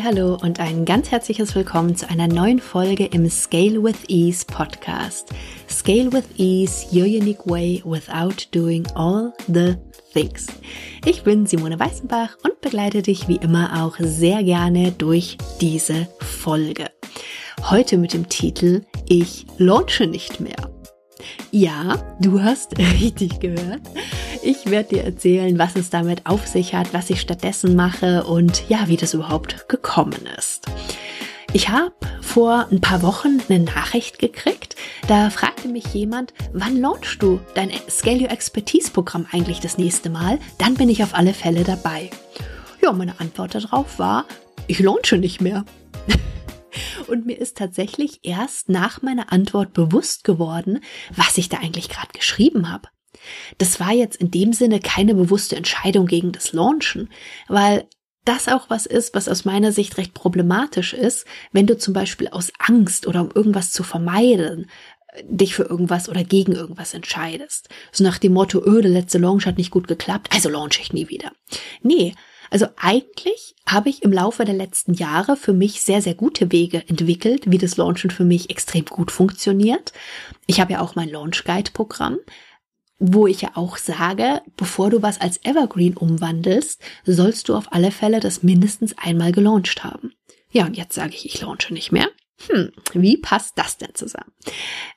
Hallo und ein ganz herzliches Willkommen zu einer neuen Folge im Scale with Ease Podcast. Scale with Ease, your unique way without doing all the things. Ich bin Simone Weißenbach und begleite dich wie immer auch sehr gerne durch diese Folge. Heute mit dem Titel Ich launche nicht mehr. Ja, du hast richtig gehört. Ich werde dir erzählen, was es damit auf sich hat, was ich stattdessen mache und ja, wie das überhaupt gekommen ist. Ich habe vor ein paar Wochen eine Nachricht gekriegt. Da fragte mich jemand, wann launchst du dein Scale Your Expertise Programm eigentlich das nächste Mal? Dann bin ich auf alle Fälle dabei. Ja, meine Antwort darauf war, ich launche nicht mehr. Und mir ist tatsächlich erst nach meiner Antwort bewusst geworden, was ich da eigentlich gerade geschrieben habe. Das war jetzt in dem Sinne keine bewusste Entscheidung gegen das Launchen, weil das auch was ist, was aus meiner Sicht recht problematisch ist, wenn du zum Beispiel aus Angst oder um irgendwas zu vermeiden, dich für irgendwas oder gegen irgendwas entscheidest. So nach dem Motto, öh, der letzte Launch hat nicht gut geklappt, also launch ich nie wieder. Nee, also eigentlich habe ich im Laufe der letzten Jahre für mich sehr, sehr gute Wege entwickelt, wie das Launchen für mich extrem gut funktioniert. Ich habe ja auch mein Launch Guide Programm wo ich ja auch sage, bevor du was als Evergreen umwandelst, sollst du auf alle Fälle das mindestens einmal gelauncht haben. Ja, und jetzt sage ich, ich launche nicht mehr. Hm, wie passt das denn zusammen?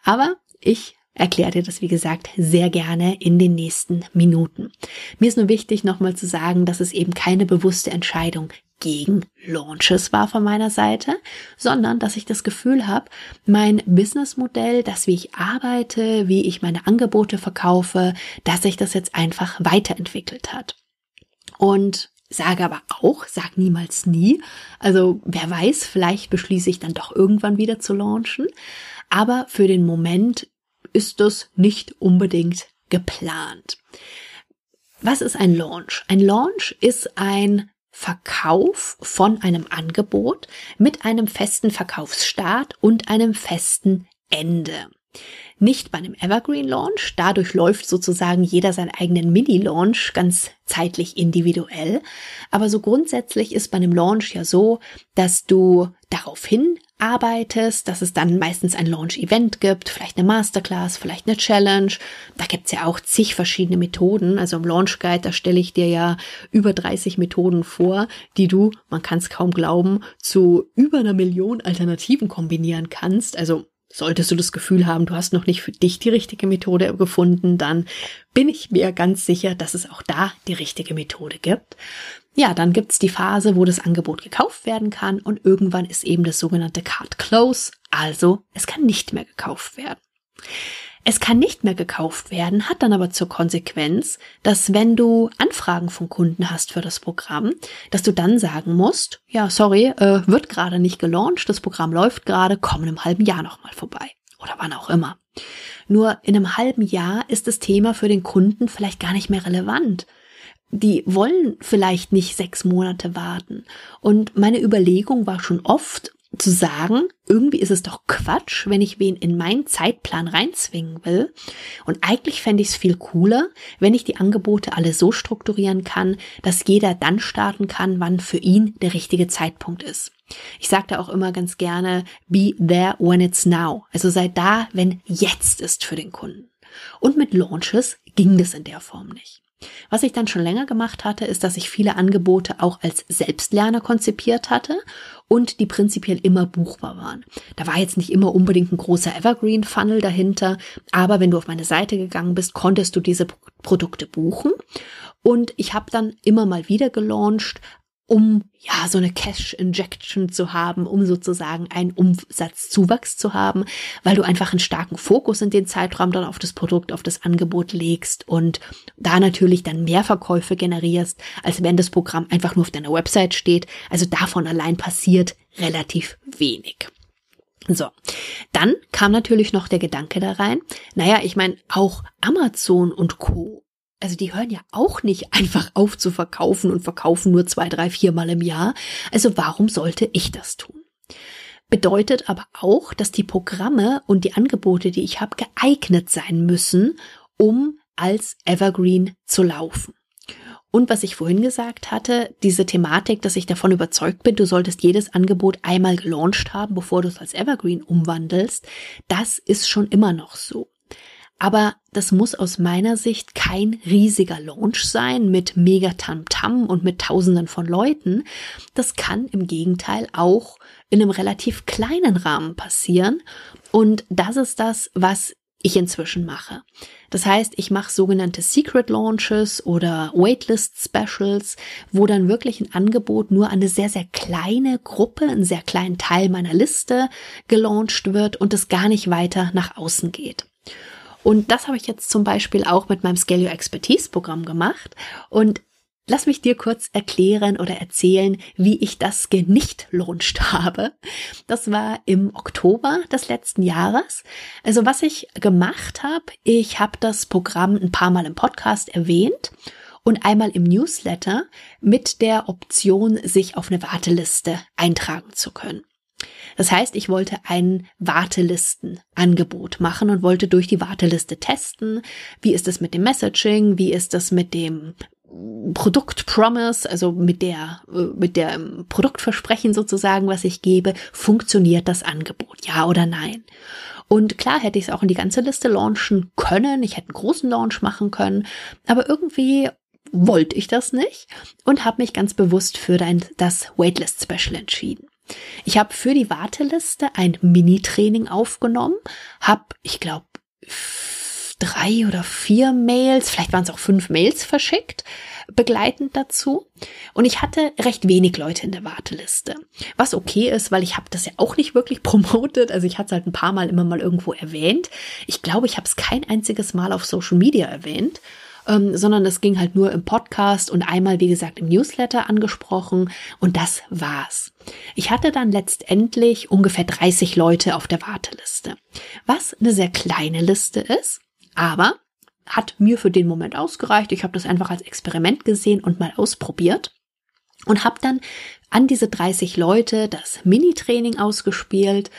Aber ich erkläre dir das, wie gesagt, sehr gerne in den nächsten Minuten. Mir ist nur wichtig, nochmal zu sagen, dass es eben keine bewusste Entscheidung gegen Launches war von meiner Seite, sondern dass ich das Gefühl habe, mein Businessmodell, das wie ich arbeite, wie ich meine Angebote verkaufe, dass sich das jetzt einfach weiterentwickelt hat. Und sage aber auch, sag niemals nie. Also wer weiß, vielleicht beschließe ich dann doch irgendwann wieder zu launchen. Aber für den Moment ist das nicht unbedingt geplant. Was ist ein Launch? Ein Launch ist ein Verkauf von einem Angebot mit einem festen Verkaufsstart und einem festen Ende. Nicht bei einem Evergreen Launch, dadurch läuft sozusagen jeder seinen eigenen Mini-Launch ganz zeitlich individuell. Aber so grundsätzlich ist bei einem Launch ja so, dass du daraufhin arbeitest, dass es dann meistens ein Launch-Event gibt, vielleicht eine Masterclass, vielleicht eine Challenge. Da gibt's ja auch zig verschiedene Methoden. Also im Launch Guide, da stelle ich dir ja über 30 Methoden vor, die du, man kann es kaum glauben, zu über einer Million Alternativen kombinieren kannst. Also Solltest du das Gefühl haben, du hast noch nicht für dich die richtige Methode gefunden, dann bin ich mir ganz sicher, dass es auch da die richtige Methode gibt. Ja, dann gibt's die Phase, wo das Angebot gekauft werden kann und irgendwann ist eben das sogenannte Card Close, also es kann nicht mehr gekauft werden. Es kann nicht mehr gekauft werden, hat dann aber zur Konsequenz, dass wenn du Anfragen von Kunden hast für das Programm, dass du dann sagen musst, ja, sorry, äh, wird gerade nicht gelauncht, das Programm läuft gerade, komm in einem halben Jahr nochmal vorbei. Oder wann auch immer. Nur in einem halben Jahr ist das Thema für den Kunden vielleicht gar nicht mehr relevant die wollen vielleicht nicht sechs Monate warten. Und meine Überlegung war schon oft, zu sagen, irgendwie ist es doch Quatsch, wenn ich wen in meinen Zeitplan reinzwingen will. Und eigentlich fände ich es viel cooler, wenn ich die Angebote alle so strukturieren kann, dass jeder dann starten kann, wann für ihn der richtige Zeitpunkt ist. Ich sagte auch immer ganz gerne, be there when it's now. Also sei da, wenn jetzt ist für den Kunden. Und mit Launches ging das in der Form nicht. Was ich dann schon länger gemacht hatte, ist, dass ich viele Angebote auch als Selbstlerner konzipiert hatte und die prinzipiell immer buchbar waren. Da war jetzt nicht immer unbedingt ein großer Evergreen Funnel dahinter, aber wenn du auf meine Seite gegangen bist, konntest du diese Produkte buchen. Und ich habe dann immer mal wieder gelauncht, um ja so eine Cash Injection zu haben, um sozusagen einen Umsatzzuwachs zu haben, weil du einfach einen starken Fokus in den Zeitraum dann auf das Produkt, auf das Angebot legst und da natürlich dann mehr Verkäufe generierst, als wenn das Programm einfach nur auf deiner Website steht. Also davon allein passiert relativ wenig. So, dann kam natürlich noch der Gedanke da rein, naja, ich meine, auch Amazon und Co also die hören ja auch nicht einfach auf zu verkaufen und verkaufen nur zwei, drei, viermal im Jahr. Also warum sollte ich das tun? Bedeutet aber auch, dass die Programme und die Angebote, die ich habe, geeignet sein müssen, um als Evergreen zu laufen. Und was ich vorhin gesagt hatte, diese Thematik, dass ich davon überzeugt bin, du solltest jedes Angebot einmal gelauncht haben, bevor du es als Evergreen umwandelst, das ist schon immer noch so. Aber das muss aus meiner Sicht kein riesiger Launch sein mit mega Tamtam und mit Tausenden von Leuten. Das kann im Gegenteil auch in einem relativ kleinen Rahmen passieren. Und das ist das, was ich inzwischen mache. Das heißt, ich mache sogenannte Secret Launches oder Waitlist Specials, wo dann wirklich ein Angebot nur eine sehr, sehr kleine Gruppe, einen sehr kleinen Teil meiner Liste gelauncht wird und es gar nicht weiter nach außen geht. Und das habe ich jetzt zum Beispiel auch mit meinem Scale Your Expertise Programm gemacht. Und Lass mich dir kurz erklären oder erzählen, wie ich das nicht launched habe. Das war im Oktober des letzten Jahres. Also was ich gemacht habe, ich habe das Programm ein paar Mal im Podcast erwähnt und einmal im Newsletter mit der Option, sich auf eine Warteliste eintragen zu können. Das heißt, ich wollte ein Wartelistenangebot machen und wollte durch die Warteliste testen. Wie ist es mit dem Messaging? Wie ist das mit dem Produkt Promise, also mit der, mit der Produktversprechen sozusagen, was ich gebe, funktioniert das Angebot? Ja oder nein? Und klar hätte ich es auch in die ganze Liste launchen können. Ich hätte einen großen Launch machen können. Aber irgendwie wollte ich das nicht und habe mich ganz bewusst für das Waitlist Special entschieden. Ich habe für die Warteliste ein Mini-Training aufgenommen, habe, ich glaube, drei oder vier Mails, vielleicht waren es auch fünf Mails verschickt, begleitend dazu. Und ich hatte recht wenig Leute in der Warteliste. Was okay ist, weil ich habe das ja auch nicht wirklich promotet. Also ich hatte es halt ein paar Mal immer mal irgendwo erwähnt. Ich glaube, ich habe es kein einziges Mal auf Social Media erwähnt. Ähm, sondern das ging halt nur im Podcast und einmal, wie gesagt, im Newsletter angesprochen und das war's. Ich hatte dann letztendlich ungefähr 30 Leute auf der Warteliste, was eine sehr kleine Liste ist, aber hat mir für den Moment ausgereicht. Ich habe das einfach als Experiment gesehen und mal ausprobiert und habe dann an diese 30 Leute das Mini-Training ausgespielt.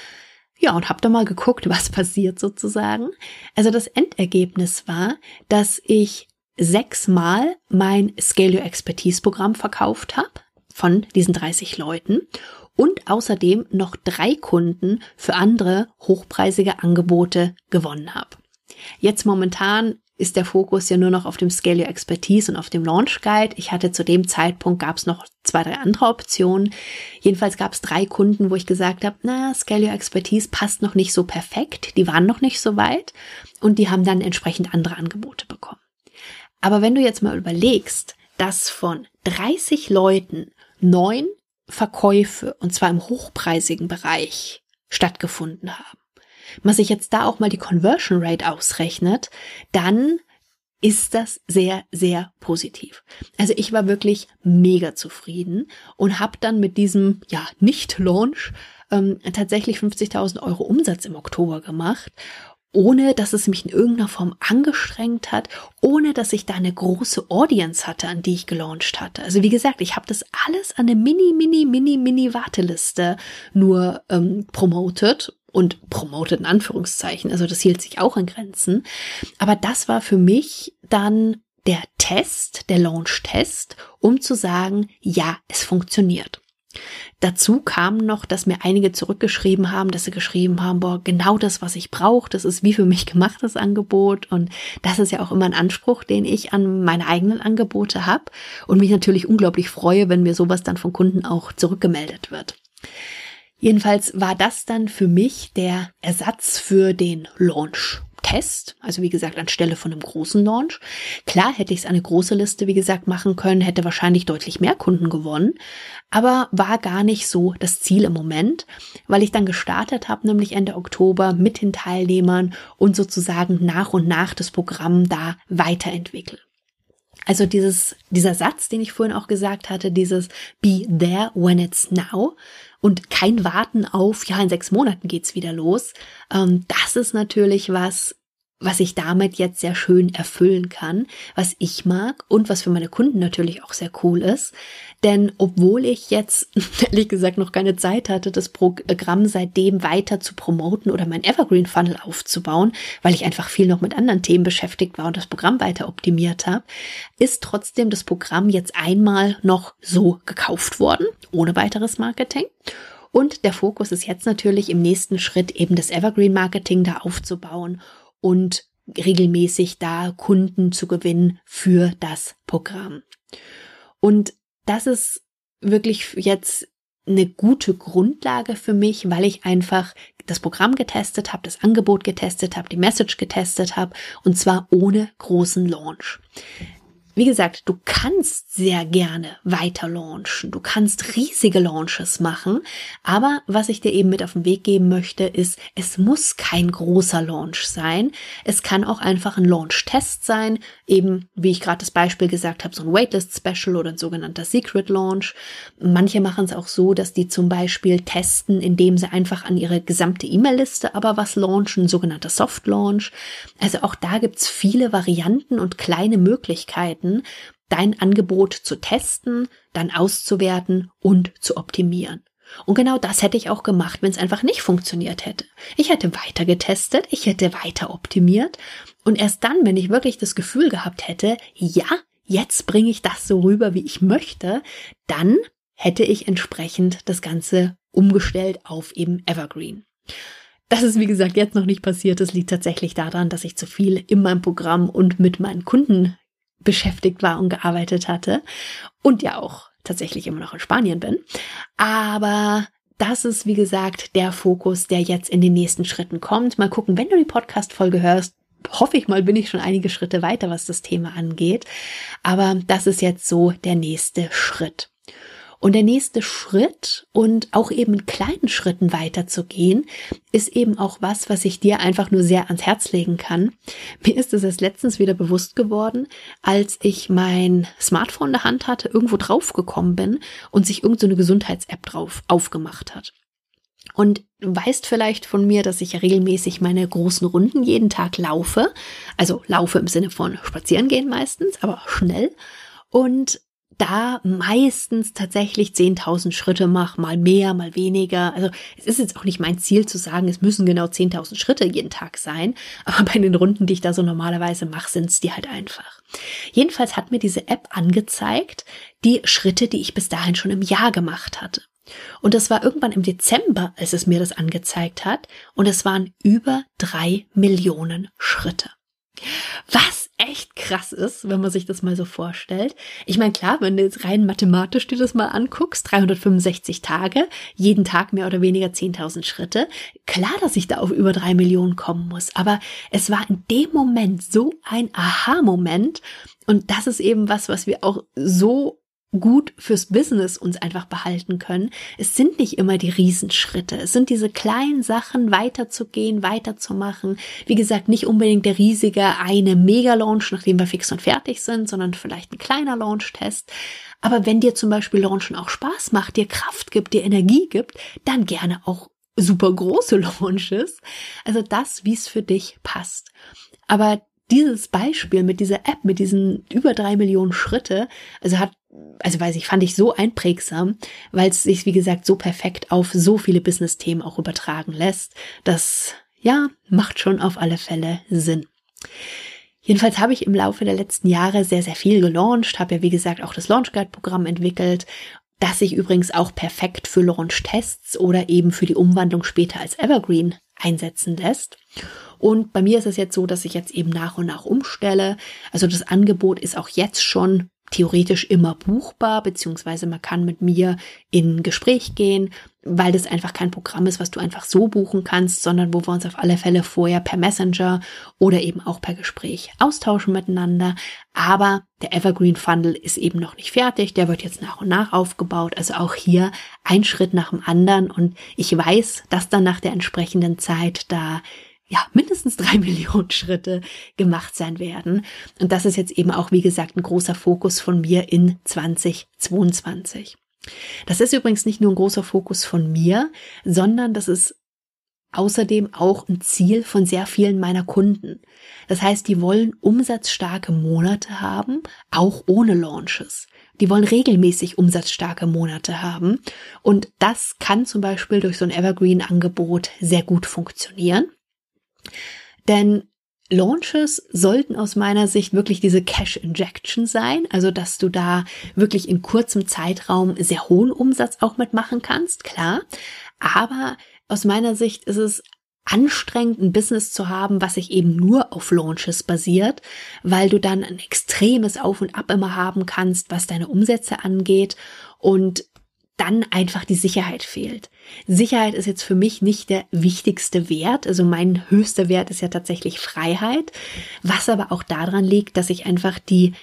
Ja, und habe da mal geguckt, was passiert sozusagen. Also das Endergebnis war, dass ich sechsmal mein Scale Your Expertise Programm verkauft habe von diesen 30 Leuten und außerdem noch drei Kunden für andere hochpreisige Angebote gewonnen habe. Jetzt momentan ist der Fokus ja nur noch auf dem Scale Your Expertise und auf dem Launch Guide. Ich hatte zu dem Zeitpunkt gab es noch zwei, drei andere Optionen. Jedenfalls gab es drei Kunden, wo ich gesagt habe, na, Scale Your Expertise passt noch nicht so perfekt. Die waren noch nicht so weit und die haben dann entsprechend andere Angebote bekommen. Aber wenn du jetzt mal überlegst, dass von 30 Leuten neun Verkäufe, und zwar im hochpreisigen Bereich, stattgefunden haben, man sich jetzt da auch mal die Conversion Rate ausrechnet, dann ist das sehr, sehr positiv. Also ich war wirklich mega zufrieden und habe dann mit diesem, ja, Nicht-Launch ähm, tatsächlich 50.000 Euro Umsatz im Oktober gemacht ohne dass es mich in irgendeiner Form angestrengt hat, ohne dass ich da eine große Audience hatte, an die ich gelauncht hatte. Also wie gesagt, ich habe das alles an eine mini, mini, mini, mini Warteliste nur ähm, promotet und promotet in Anführungszeichen. Also das hielt sich auch in Grenzen. Aber das war für mich dann der Test, der Launch-Test, um zu sagen, ja, es funktioniert. Dazu kam noch, dass mir einige zurückgeschrieben haben, dass sie geschrieben haben, boah, genau das, was ich brauche, das ist wie für mich gemachtes Angebot. Und das ist ja auch immer ein Anspruch, den ich an meine eigenen Angebote habe und mich natürlich unglaublich freue, wenn mir sowas dann von Kunden auch zurückgemeldet wird. Jedenfalls war das dann für mich der Ersatz für den Launch. Test, also wie gesagt anstelle von einem großen Launch. Klar hätte ich es eine große Liste, wie gesagt, machen können, hätte wahrscheinlich deutlich mehr Kunden gewonnen, aber war gar nicht so das Ziel im Moment, weil ich dann gestartet habe, nämlich Ende Oktober mit den Teilnehmern und sozusagen nach und nach das Programm da weiterentwickelt. Also dieses, dieser Satz, den ich vorhin auch gesagt hatte, dieses Be there when it's now, und kein Warten auf, ja, in sechs Monaten geht's wieder los. Ähm, das ist natürlich was, was ich damit jetzt sehr schön erfüllen kann, was ich mag und was für meine Kunden natürlich auch sehr cool ist. Denn obwohl ich jetzt, ehrlich gesagt, noch keine Zeit hatte, das Programm seitdem weiter zu promoten oder mein Evergreen Funnel aufzubauen, weil ich einfach viel noch mit anderen Themen beschäftigt war und das Programm weiter optimiert habe, ist trotzdem das Programm jetzt einmal noch so gekauft worden, ohne weiteres Marketing. Und der Fokus ist jetzt natürlich im nächsten Schritt eben das Evergreen Marketing da aufzubauen und regelmäßig da Kunden zu gewinnen für das Programm. Und das ist wirklich jetzt eine gute Grundlage für mich, weil ich einfach das Programm getestet habe, das Angebot getestet habe, die Message getestet habe und zwar ohne großen Launch. Wie gesagt, du kannst sehr gerne weiter launchen. Du kannst riesige Launches machen. Aber was ich dir eben mit auf den Weg geben möchte, ist, es muss kein großer Launch sein. Es kann auch einfach ein Launch-Test sein. Eben, wie ich gerade das Beispiel gesagt habe, so ein Waitlist-Special oder ein sogenannter Secret Launch. Manche machen es auch so, dass die zum Beispiel testen, indem sie einfach an ihre gesamte E-Mail-Liste aber was launchen, ein sogenannter Soft Launch. Also auch da gibt's viele Varianten und kleine Möglichkeiten Möglichkeiten, dein Angebot zu testen, dann auszuwerten und zu optimieren. Und genau das hätte ich auch gemacht, wenn es einfach nicht funktioniert hätte. Ich hätte weiter getestet, ich hätte weiter optimiert und erst dann, wenn ich wirklich das Gefühl gehabt hätte, ja, jetzt bringe ich das so rüber, wie ich möchte, dann hätte ich entsprechend das Ganze umgestellt auf eben Evergreen. Das ist, wie gesagt, jetzt noch nicht passiert. Es liegt tatsächlich daran, dass ich zu viel in meinem Programm und mit meinen Kunden beschäftigt war und gearbeitet hatte und ja auch tatsächlich immer noch in Spanien bin. Aber das ist, wie gesagt, der Fokus, der jetzt in den nächsten Schritten kommt. Mal gucken, wenn du die Podcast-Folge hörst, hoffe ich mal, bin ich schon einige Schritte weiter, was das Thema angeht. Aber das ist jetzt so der nächste Schritt. Und der nächste Schritt und auch eben in kleinen Schritten weiterzugehen, ist eben auch was, was ich dir einfach nur sehr ans Herz legen kann. Mir ist es erst letztens wieder bewusst geworden, als ich mein Smartphone in der Hand hatte, irgendwo draufgekommen bin und sich irgendeine so Gesundheits-App drauf aufgemacht hat. Und du weißt vielleicht von mir, dass ich ja regelmäßig meine großen Runden jeden Tag laufe. Also laufe im Sinne von spazieren gehen meistens, aber schnell. Und da meistens tatsächlich 10.000 Schritte mache, mal mehr, mal weniger. Also es ist jetzt auch nicht mein Ziel zu sagen, es müssen genau 10.000 Schritte jeden Tag sein, aber bei den Runden, die ich da so normalerweise mache, sind es die halt einfach. Jedenfalls hat mir diese App angezeigt, die Schritte, die ich bis dahin schon im Jahr gemacht hatte. Und das war irgendwann im Dezember, als es mir das angezeigt hat, und es waren über drei Millionen Schritte. Was echt krass ist, wenn man sich das mal so vorstellt. Ich meine, klar, wenn du jetzt rein mathematisch dir das mal anguckst, 365 Tage, jeden Tag mehr oder weniger 10.000 Schritte, klar, dass ich da auf über drei Millionen kommen muss. Aber es war in dem Moment so ein Aha-Moment. Und das ist eben was, was wir auch so gut fürs Business uns einfach behalten können. Es sind nicht immer die Riesenschritte. Es sind diese kleinen Sachen, weiterzugehen, weiterzumachen. Wie gesagt, nicht unbedingt der riesige eine Mega-Launch, nachdem wir fix und fertig sind, sondern vielleicht ein kleiner Launch-Test. Aber wenn dir zum Beispiel Launchen auch Spaß macht, dir Kraft gibt, dir Energie gibt, dann gerne auch super große Launches. Also das, wie es für dich passt. Aber dieses Beispiel mit dieser App, mit diesen über drei Millionen Schritte, also hat also weiß ich, fand ich so einprägsam, weil es sich, wie gesagt, so perfekt auf so viele Business-Themen auch übertragen lässt. Das, ja, macht schon auf alle Fälle Sinn. Jedenfalls habe ich im Laufe der letzten Jahre sehr, sehr viel gelauncht, habe ja, wie gesagt, auch das Launch Guide Programm entwickelt, das sich übrigens auch perfekt für Launch-Tests oder eben für die Umwandlung später als Evergreen einsetzen lässt. Und bei mir ist es jetzt so, dass ich jetzt eben nach und nach umstelle. Also das Angebot ist auch jetzt schon theoretisch immer buchbar, beziehungsweise man kann mit mir in Gespräch gehen, weil das einfach kein Programm ist, was du einfach so buchen kannst, sondern wo wir uns auf alle Fälle vorher per Messenger oder eben auch per Gespräch austauschen miteinander. Aber der Evergreen Funnel ist eben noch nicht fertig, der wird jetzt nach und nach aufgebaut, also auch hier ein Schritt nach dem anderen und ich weiß, dass dann nach der entsprechenden Zeit da ja, mindestens drei Millionen Schritte gemacht sein werden. Und das ist jetzt eben auch, wie gesagt, ein großer Fokus von mir in 2022. Das ist übrigens nicht nur ein großer Fokus von mir, sondern das ist außerdem auch ein Ziel von sehr vielen meiner Kunden. Das heißt, die wollen umsatzstarke Monate haben, auch ohne Launches. Die wollen regelmäßig umsatzstarke Monate haben. Und das kann zum Beispiel durch so ein Evergreen-Angebot sehr gut funktionieren. Denn Launches sollten aus meiner Sicht wirklich diese Cash Injection sein, also dass du da wirklich in kurzem Zeitraum sehr hohen Umsatz auch mitmachen kannst, klar. Aber aus meiner Sicht ist es anstrengend, ein Business zu haben, was sich eben nur auf Launches basiert, weil du dann ein extremes Auf und Ab immer haben kannst, was deine Umsätze angeht und dann einfach die Sicherheit fehlt. Sicherheit ist jetzt für mich nicht der wichtigste Wert. Also mein höchster Wert ist ja tatsächlich Freiheit, was aber auch daran liegt, dass ich einfach die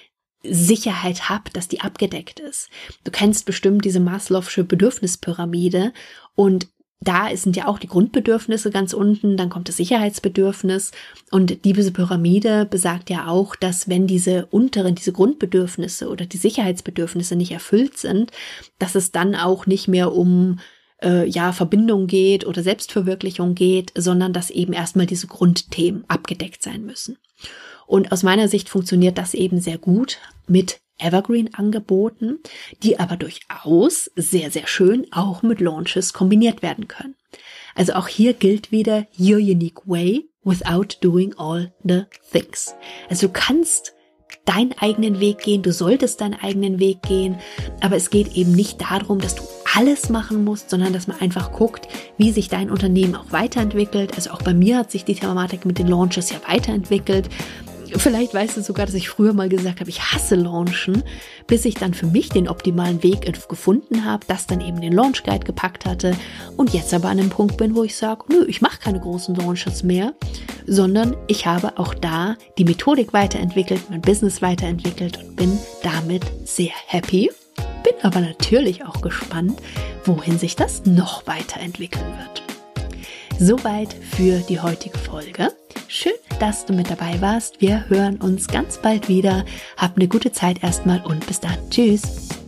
Sicherheit habe, dass die abgedeckt ist. Du kennst bestimmt diese Maslow'sche Bedürfnispyramide und da sind ja auch die Grundbedürfnisse ganz unten, dann kommt das Sicherheitsbedürfnis und diese Pyramide besagt ja auch, dass wenn diese unteren, diese Grundbedürfnisse oder die Sicherheitsbedürfnisse nicht erfüllt sind, dass es dann auch nicht mehr um äh, ja Verbindung geht oder Selbstverwirklichung geht, sondern dass eben erstmal diese Grundthemen abgedeckt sein müssen. Und aus meiner Sicht funktioniert das eben sehr gut mit Evergreen-Angeboten, die aber durchaus sehr, sehr schön auch mit Launches kombiniert werden können. Also auch hier gilt wieder your unique way without doing all the things. Also du kannst deinen eigenen Weg gehen, du solltest deinen eigenen Weg gehen, aber es geht eben nicht darum, dass du alles machen musst, sondern dass man einfach guckt, wie sich dein Unternehmen auch weiterentwickelt. Also auch bei mir hat sich die Thematik mit den Launches ja weiterentwickelt. Vielleicht weißt du sogar, dass ich früher mal gesagt habe, ich hasse Launchen, bis ich dann für mich den optimalen Weg gefunden habe, das dann eben den Launch Guide gepackt hatte und jetzt aber an dem Punkt bin, wo ich sage, nö, ich mache keine großen Launches mehr, sondern ich habe auch da die Methodik weiterentwickelt, mein Business weiterentwickelt und bin damit sehr happy. Bin aber natürlich auch gespannt, wohin sich das noch weiterentwickeln wird. Soweit für die heutige Folge. Schön, dass du mit dabei warst. Wir hören uns ganz bald wieder. Hab eine gute Zeit erstmal und bis dann. Tschüss.